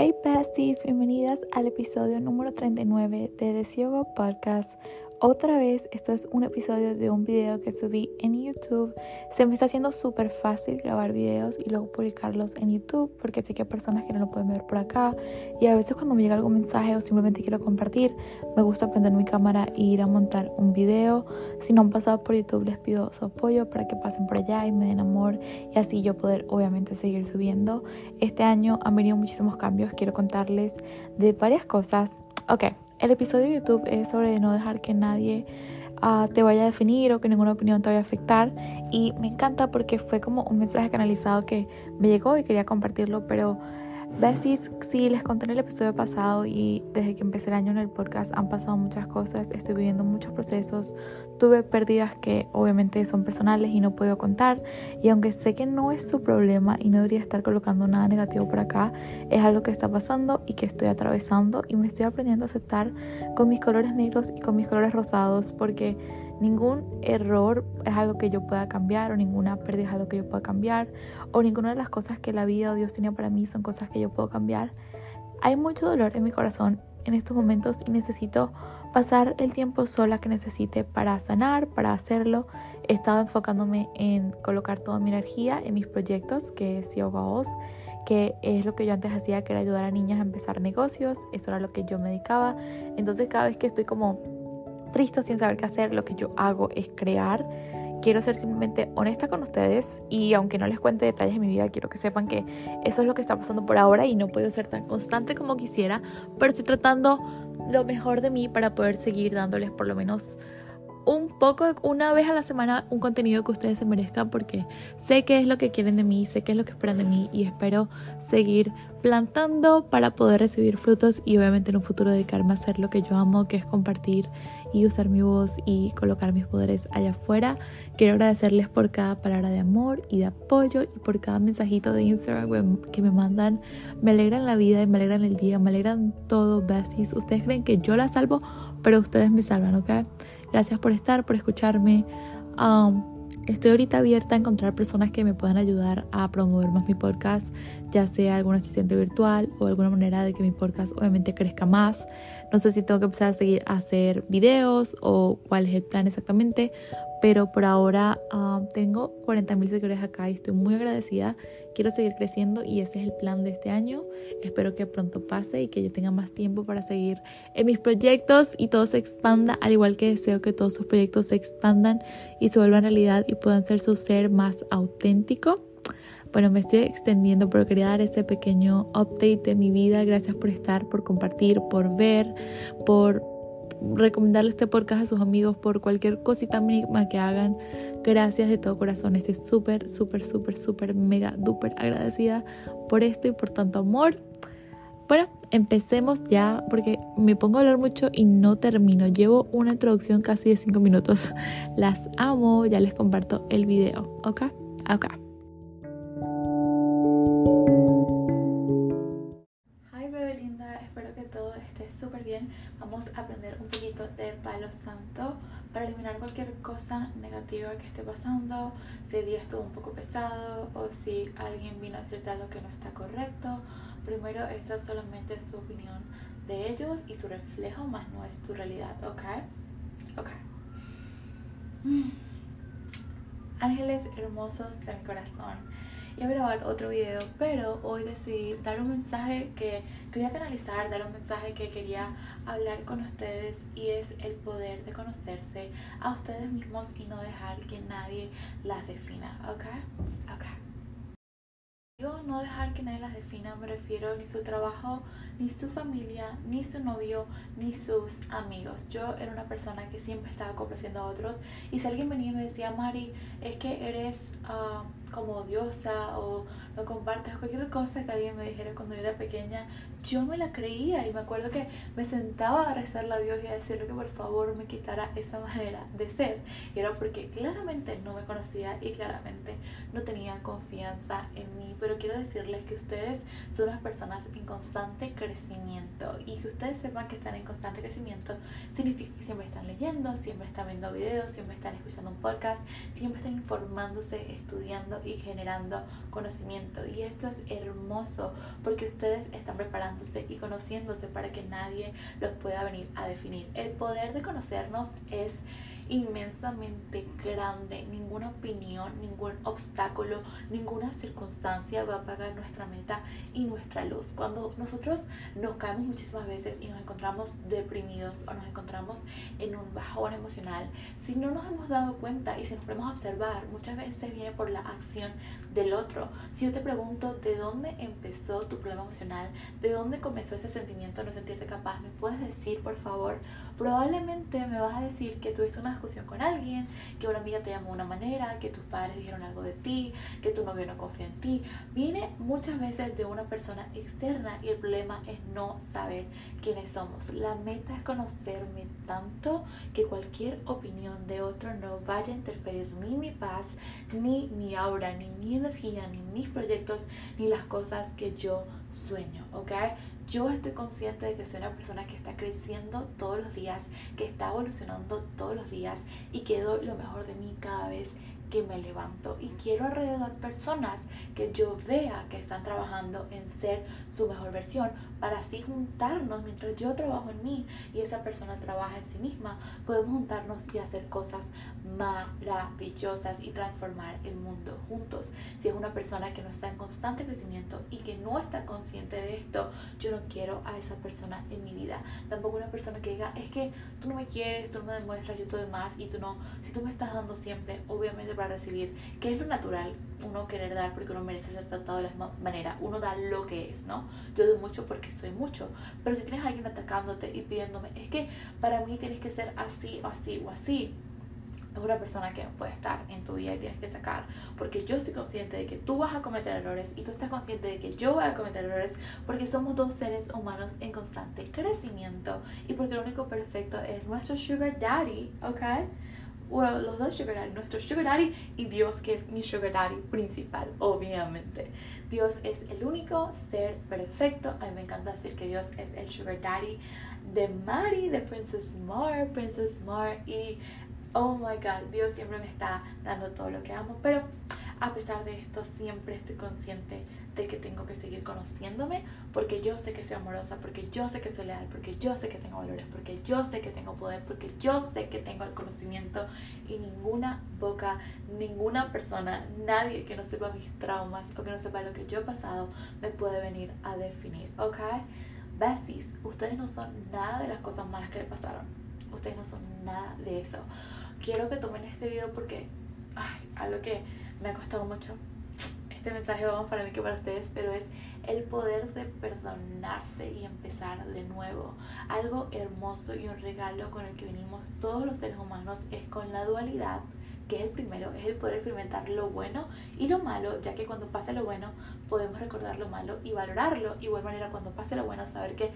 Hey besties, bienvenidas al episodio número 39 de The Podcast. Otra vez, esto es un episodio de un video que subí en YouTube. Se me está haciendo súper fácil grabar videos y luego publicarlos en YouTube porque sé que hay personas que no lo pueden ver por acá. Y a veces cuando me llega algún mensaje o simplemente quiero compartir, me gusta prender mi cámara e ir a montar un video. Si no han pasado por YouTube, les pido su apoyo para que pasen por allá y me den amor y así yo poder obviamente seguir subiendo. Este año han venido muchísimos cambios. Quiero contarles de varias cosas. Ok, el episodio de YouTube es sobre no dejar que nadie ah, te vaya a definir o que ninguna opinión te vaya a afectar. Y me encanta porque fue como un mensaje canalizado que me llegó y quería compartirlo, pero Besties, sí, les conté en el episodio pasado y desde que empecé el año en el podcast han pasado muchas cosas, estoy viviendo muchos procesos, tuve pérdidas que obviamente son personales y no puedo contar. Y aunque sé que no es su problema y no debería estar colocando nada negativo por acá, es algo que está pasando y que estoy atravesando y me estoy aprendiendo a aceptar con mis colores negros y con mis colores rosados porque Ningún error es algo que yo pueda cambiar o ninguna pérdida es algo que yo pueda cambiar o ninguna de las cosas que la vida o Dios tenía para mí son cosas que yo puedo cambiar. Hay mucho dolor en mi corazón en estos momentos y necesito pasar el tiempo sola que necesite para sanar, para hacerlo. He estado enfocándome en colocar toda mi energía en mis proyectos, que es Yoga Oz, que es lo que yo antes hacía, que era ayudar a niñas a empezar negocios. Eso era lo que yo me dedicaba. Entonces cada vez que estoy como triste sin saber qué hacer, lo que yo hago es crear. Quiero ser simplemente honesta con ustedes y aunque no les cuente detalles de mi vida, quiero que sepan que eso es lo que está pasando por ahora y no puedo ser tan constante como quisiera, pero estoy tratando lo mejor de mí para poder seguir dándoles por lo menos un poco, una vez a la semana, un contenido que ustedes se merezcan porque sé qué es lo que quieren de mí, sé qué es lo que esperan de mí y espero seguir plantando para poder recibir frutos y obviamente en un futuro dedicarme a hacer lo que yo amo, que es compartir y usar mi voz y colocar mis poderes allá afuera. Quiero agradecerles por cada palabra de amor y de apoyo y por cada mensajito de Instagram que me mandan. Me alegran la vida y me alegran el día, me alegran todo, besties. Ustedes creen que yo la salvo, pero ustedes me salvan, ¿ok? Gracias por estar, por escucharme. Um, estoy ahorita abierta a encontrar personas que me puedan ayudar a promover más mi podcast, ya sea algún asistente virtual o alguna manera de que mi podcast obviamente crezca más. No sé si tengo que empezar a seguir hacer videos o cuál es el plan exactamente, pero por ahora ah, tengo 40 mil seguidores acá y estoy muy agradecida. Quiero seguir creciendo y ese es el plan de este año. Espero que pronto pase y que yo tenga más tiempo para seguir en mis proyectos y todo se expanda, al igual que deseo que todos sus proyectos se expandan y se vuelvan realidad y puedan ser su ser más auténtico. Bueno, me estoy extendiendo, pero quería dar este pequeño update de mi vida. Gracias por estar, por compartir, por ver, por recomendarle este podcast a sus amigos, por cualquier cosita mínima que hagan. Gracias de todo corazón. Estoy súper, súper, súper, súper, mega, duper agradecida por esto y por tanto amor. Bueno, empecemos ya porque me pongo a hablar mucho y no termino. Llevo una introducción casi de 5 minutos. Las amo, ya les comparto el video. ¿Ok? Ok. Cualquier cosa negativa que esté pasando. Si el día estuvo un poco pesado o si alguien vino a decirte algo que no está correcto. Primero, esa es solamente su opinión de ellos y su reflejo, más no es tu realidad, ¿ok? Ok. Mm. Ángeles hermosos de mi corazón y a grabar otro video, pero hoy decidí dar un mensaje que quería canalizar, dar un mensaje que quería hablar con ustedes y es el poder de conocerse a ustedes mismos y no dejar que nadie las defina, ¿ok? Ok. Yo no dejar que nadie las defina, me refiero ni su trabajo, ni su familia, ni su novio, ni sus amigos. Yo era una persona que siempre estaba complaciendo a otros y si alguien venía y me decía, Mari, es que eres... Uh, como odiosa o no compartes cualquier cosa que alguien me dijera cuando yo era pequeña, yo me la creía y me acuerdo que me sentaba a rezarle a Dios y a decirle que por favor me quitara esa manera de ser. Y era porque claramente no me conocía y claramente no tenía confianza en mí. Pero quiero decirles que ustedes son unas personas en constante crecimiento y que ustedes sepan que están en constante crecimiento significa que siempre están leyendo, siempre están viendo videos, siempre están escuchando un podcast, siempre están informándose, estudiando y generando conocimiento. Y esto es hermoso porque ustedes están preparándose y conociéndose para que nadie los pueda venir a definir. El poder de conocernos es inmensamente grande. Ninguna opinión, ningún obstáculo, ninguna circunstancia va a apagar nuestra meta y nuestra luz. Cuando nosotros nos caemos muchísimas veces y nos encontramos deprimidos o nos encontramos en un bajón emocional, si no nos hemos dado cuenta y si nos podemos observar, muchas veces viene por la acción del otro. Si yo te pregunto de dónde empezó tu problema emocional, de dónde comenzó ese sentimiento de no sentirte capaz, ¿me puedes decir, por favor? Probablemente me vas a decir que tuviste una discusión con alguien, que una amiga te llamó de una manera, que tus padres dijeron algo de ti, que tu novio no confía en ti. Viene muchas veces de una persona externa y el problema es no saber quiénes somos. La meta es conocerme tanto que cualquier opinión de otro no vaya a interferir ni mi paz, ni mi aura, ni mi energía, ni mis proyectos, ni las cosas que yo sueño, ¿ok? Yo estoy consciente de que soy una persona que está creciendo todos los días, que está evolucionando todos los días y que doy lo mejor de mí cada vez que me levanto y quiero alrededor personas que yo vea que están trabajando en ser su mejor versión para así juntarnos mientras yo trabajo en mí y esa persona trabaja en sí misma podemos juntarnos y hacer cosas maravillosas y transformar el mundo juntos. Si es una persona que no está en constante crecimiento y que no está consciente de esto yo no quiero a esa persona en mi vida. Tampoco una persona que diga es que tú no me quieres tú no me demuestras yo todo demás y tú no si tú me estás dando siempre obviamente para recibir, que es lo natural, uno querer dar porque uno merece ser tratado de la misma manera, uno da lo que es, ¿no? Yo doy mucho porque soy mucho, pero si tienes a alguien atacándote y pidiéndome, es que para mí tienes que ser así o así o así, es una persona que no puede estar en tu vida y tienes que sacar. Porque yo soy consciente de que tú vas a cometer errores y tú estás consciente de que yo voy a cometer errores porque somos dos seres humanos en constante crecimiento y porque lo único perfecto es nuestro sugar daddy, ¿ok? Los dos sugar daddy, nuestro sugar daddy y Dios que es mi sugar daddy principal, obviamente. Dios es el único ser perfecto. A mí me encanta decir que Dios es el sugar daddy de Mari, de Princess Mar, Princess Mar y oh my god, Dios siempre me está dando todo lo que amo, pero a pesar de esto siempre estoy consciente que tengo que seguir conociéndome porque yo sé que soy amorosa, porque yo sé que soy leal, porque yo sé que tengo valores, porque yo sé que tengo poder, porque yo sé que tengo el conocimiento y ninguna boca, ninguna persona, nadie que no sepa mis traumas o que no sepa lo que yo he pasado me puede venir a definir, ¿ok? Besties, ustedes no son nada de las cosas malas que le pasaron. Ustedes no son nada de eso. Quiero que tomen este video porque, ay, algo que me ha costado mucho. Este mensaje va más para mí que para ustedes, pero es el poder de perdonarse y empezar de nuevo. Algo hermoso y un regalo con el que venimos todos los seres humanos es con la dualidad que es el primero, es el poder experimentar lo bueno y lo malo, ya que cuando pase lo bueno podemos recordar lo malo y valorarlo. Igual manera, cuando pase lo bueno, saber que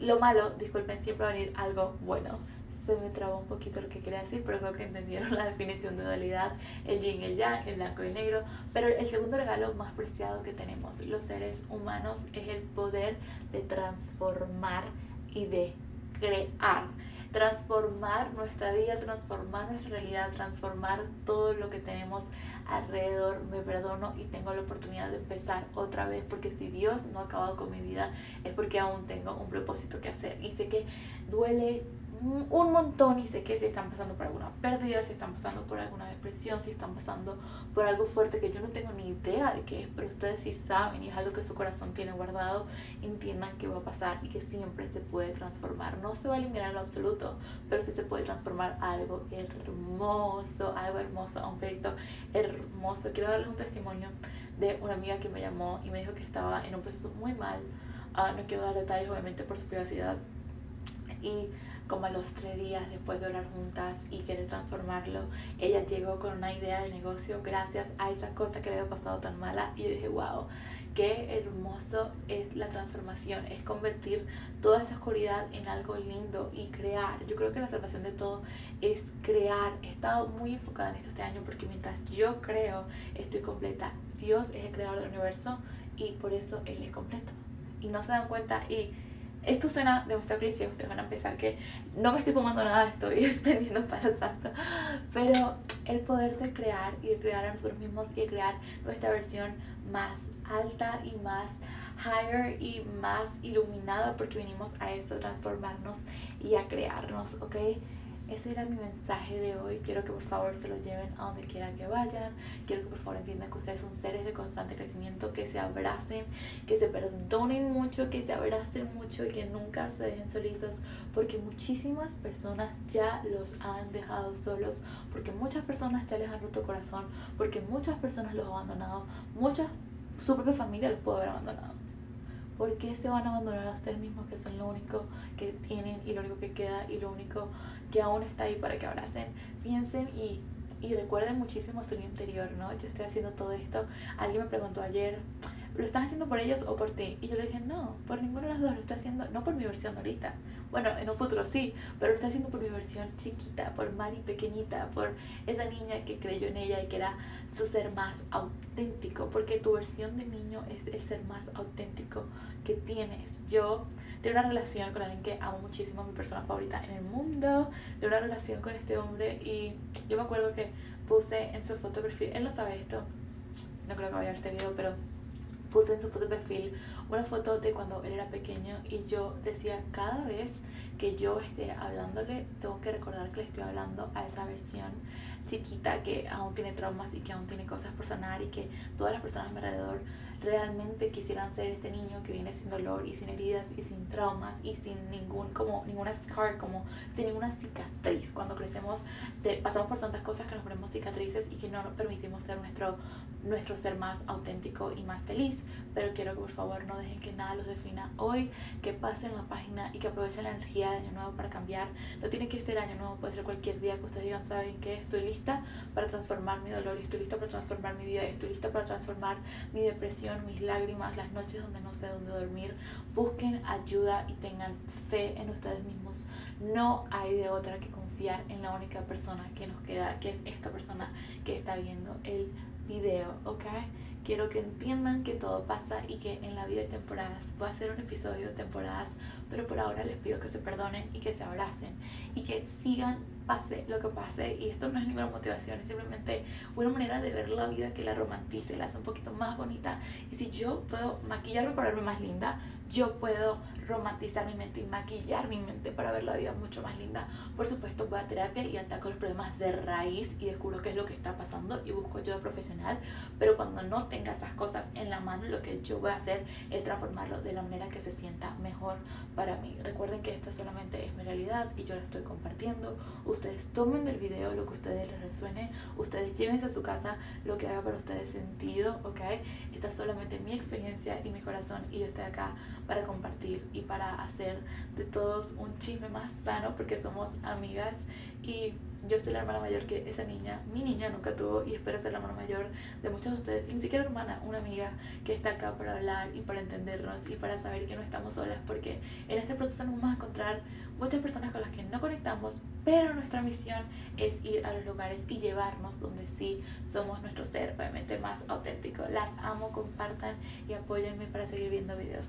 lo malo, disculpen, siempre va a venir algo bueno se me trabó un poquito lo que quería decir, pero creo que entendieron la definición de dualidad, el yin, el yang, el blanco y el negro. Pero el segundo regalo más preciado que tenemos los seres humanos es el poder de transformar y de crear. Transformar nuestra vida, transformar nuestra realidad, transformar todo lo que tenemos alrededor. Me perdono y tengo la oportunidad de empezar otra vez porque si Dios no ha acabado con mi vida es porque aún tengo un propósito que hacer. Y sé que duele un montón y sé que si están pasando por alguna pérdida, si están pasando por alguna depresión, si están pasando por algo fuerte que yo no tengo ni idea de qué es, pero ustedes sí saben y es algo que su corazón tiene guardado, entiendan que va a pasar y que siempre se puede transformar. No se va a eliminar en lo absoluto, pero sí se puede transformar a algo hermoso, algo hermoso, a un proyecto hermoso. Quiero darles un testimonio de una amiga que me llamó y me dijo que estaba en un proceso muy mal. Uh, no quiero dar detalles obviamente por su privacidad. Y como a los tres días después de orar juntas y querer transformarlo, ella llegó con una idea de negocio gracias a esa cosa que le había pasado tan mala y yo dije, wow, qué hermoso es la transformación, es convertir toda esa oscuridad en algo lindo y crear. Yo creo que la salvación de todo es crear. He estado muy enfocada en esto este año porque mientras yo creo, estoy completa. Dios es el creador del universo y por eso Él es completo. Y no se dan cuenta y esto suena demasiado cliché, ustedes van a pensar que no me estoy fumando nada, estoy prendiendo para santo. Pero el poder de crear y de crear a nosotros mismos y de crear nuestra versión más alta y más higher y más iluminada porque venimos a eso, a transformarnos y a crearnos, ¿ok? Ese era mi mensaje de hoy. Quiero que por favor se lo lleven a donde quiera que vayan. Quiero que por favor entiendan que ustedes son seres de constante crecimiento, que se abracen, que se perdonen mucho, que se abracen mucho y que nunca se dejen solitos. Porque muchísimas personas ya los han dejado solos. Porque muchas personas ya les han roto corazón. Porque muchas personas los han abandonado. Muchas, su propia familia los pudo haber abandonado. ¿Por qué se van a abandonar a ustedes mismos que son lo único que tienen y lo único que queda y lo único que aún está ahí para que abracen? Piensen y, y recuerden muchísimo su interior, ¿no? Yo estoy haciendo todo esto. Alguien me preguntó ayer, ¿lo estás haciendo por ellos o por ti? Y yo le dije, no, por ninguno de los dos, lo estoy haciendo, no por mi versión ahorita. Bueno, en un futuro sí, pero lo estoy haciendo por mi versión chiquita, por Mari pequeñita, por esa niña que creyó en ella y que era su ser más auténtico, porque tu versión de niño es el ser más auténtico que tienes. Yo tengo una relación con alguien que amo muchísimo, mi persona favorita en el mundo, tengo una relación con este hombre y yo me acuerdo que puse en su foto de perfil, él no sabe esto, no creo que vaya a ver este video, pero puse en su foto de perfil una foto de cuando él era pequeño y yo decía cada vez que yo esté hablándole tengo que recordar que le estoy hablando a esa versión chiquita que aún tiene traumas y que aún tiene cosas por sanar y que todas las personas a mi alrededor realmente quisieran ser ese niño que viene sin dolor y sin heridas y sin traumas y sin ningún como ninguna scar como sin ninguna cicatriz. Cuando crecemos pasamos por tantas cosas que nos ponemos cicatrices y que no nos permitimos ser nuestro nuestro ser más auténtico y más feliz. Pero quiero que por favor no dejen que nada los defina hoy que pasen la página y que aprovechen la energía de año nuevo para cambiar. No tiene que ser año nuevo puede ser cualquier día que ustedes digan saben que estoy lista para transformar mi dolor estoy lista para transformar mi vida estoy lista para transformar mi mis lágrimas, las noches donde no sé dónde dormir. Busquen ayuda y tengan fe en ustedes mismos. No hay de otra que confiar en la única persona que nos queda, que es esta persona que está viendo el video, ¿ok? Quiero que entiendan que todo pasa y que en la vida hay temporadas. Voy a hacer un episodio de temporadas, pero por ahora les pido que se perdonen y que se abracen y que sigan pase lo que pase y esto no es ninguna motivación, es simplemente una manera de ver la vida que la romantice, la hace un poquito más bonita y si yo puedo maquillarme para verme más linda, yo puedo romantizar mi mente y maquillar mi mente para ver la vida mucho más linda. Por supuesto voy a terapia y ataco los problemas de raíz y descubro qué es lo que está pasando y busco ayuda profesional, pero cuando no tenga esas cosas en la mano, lo que yo voy a hacer es transformarlo de la manera que se sienta mejor para mí. Recuerden que esta solamente es mi realidad y yo la estoy compartiendo ustedes tomen del video lo que a ustedes les resuene, ustedes llévense a su casa lo que haga para ustedes sentido, ¿ok? Esta es solamente mi experiencia y mi corazón y yo estoy acá para compartir y para hacer de todos un chisme más sano porque somos amigas y yo soy la hermana mayor que esa niña, mi niña nunca tuvo y espero ser la hermana mayor de muchos de ustedes, y ni siquiera hermana, una amiga que está acá para hablar y para entendernos y para saber que no estamos solas porque en este proceso nos vamos a encontrar muchas personas con las que no conectamos, pero nuestra misión es ir a los lugares y llevarnos donde sí somos nuestro ser, obviamente más auténtico. Las amo, compartan y apóyenme para seguir viendo videos.